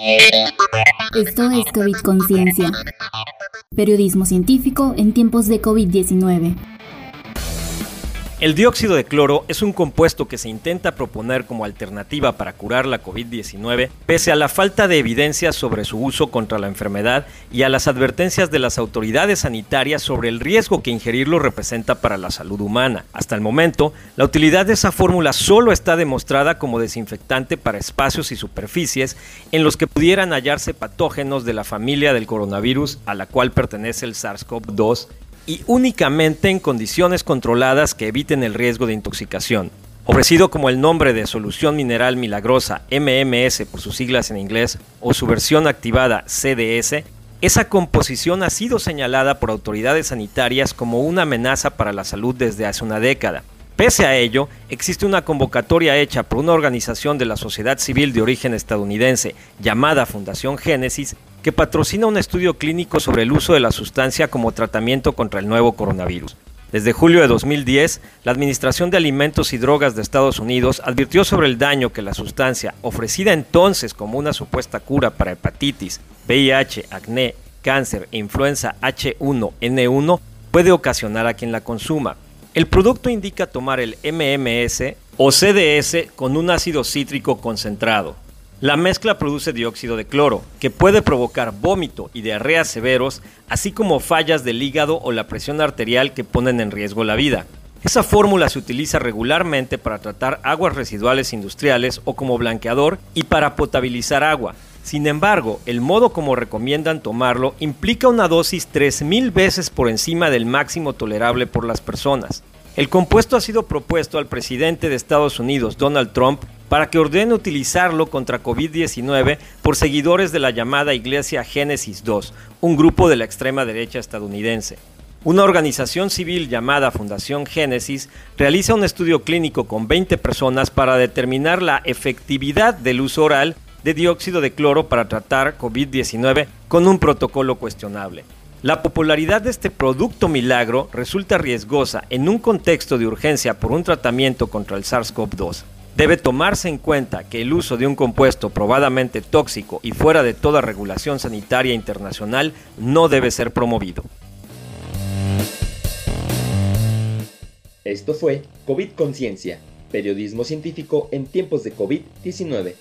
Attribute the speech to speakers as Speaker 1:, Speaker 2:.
Speaker 1: Esto es COVID Conciencia. Periodismo científico en tiempos de COVID-19.
Speaker 2: El dióxido de cloro es un compuesto que se intenta proponer como alternativa para curar la COVID-19 pese a la falta de evidencia sobre su uso contra la enfermedad y a las advertencias de las autoridades sanitarias sobre el riesgo que ingerirlo representa para la salud humana. Hasta el momento, la utilidad de esa fórmula solo está demostrada como desinfectante para espacios y superficies en los que pudieran hallarse patógenos de la familia del coronavirus a la cual pertenece el SARS-CoV-2 y únicamente en condiciones controladas que eviten el riesgo de intoxicación. Ofrecido como el nombre de solución mineral milagrosa MMS por sus siglas en inglés o su versión activada CDS, esa composición ha sido señalada por autoridades sanitarias como una amenaza para la salud desde hace una década. Pese a ello, existe una convocatoria hecha por una organización de la sociedad civil de origen estadounidense llamada Fundación Génesis que patrocina un estudio clínico sobre el uso de la sustancia como tratamiento contra el nuevo coronavirus. Desde julio de 2010, la Administración de Alimentos y Drogas de Estados Unidos advirtió sobre el daño que la sustancia, ofrecida entonces como una supuesta cura para hepatitis, VIH, acné, cáncer e influenza H1N1, puede ocasionar a quien la consuma. El producto indica tomar el MMS o CDS con un ácido cítrico concentrado, la mezcla produce dióxido de cloro, que puede provocar vómito y diarrea severos, así como fallas del hígado o la presión arterial que ponen en riesgo la vida. Esa fórmula se utiliza regularmente para tratar aguas residuales industriales o como blanqueador y para potabilizar agua. Sin embargo, el modo como recomiendan tomarlo implica una dosis 3.000 veces por encima del máximo tolerable por las personas. El compuesto ha sido propuesto al presidente de Estados Unidos, Donald Trump, para que ordene utilizarlo contra COVID-19 por seguidores de la llamada Iglesia Génesis II, un grupo de la extrema derecha estadounidense. Una organización civil llamada Fundación Génesis realiza un estudio clínico con 20 personas para determinar la efectividad del uso oral de dióxido de cloro para tratar COVID-19 con un protocolo cuestionable. La popularidad de este producto milagro resulta riesgosa en un contexto de urgencia por un tratamiento contra el SARS-CoV-2. Debe tomarse en cuenta que el uso de un compuesto probadamente tóxico y fuera de toda regulación sanitaria internacional no debe ser promovido.
Speaker 3: Esto fue COVID Conciencia, periodismo científico en tiempos de COVID-19.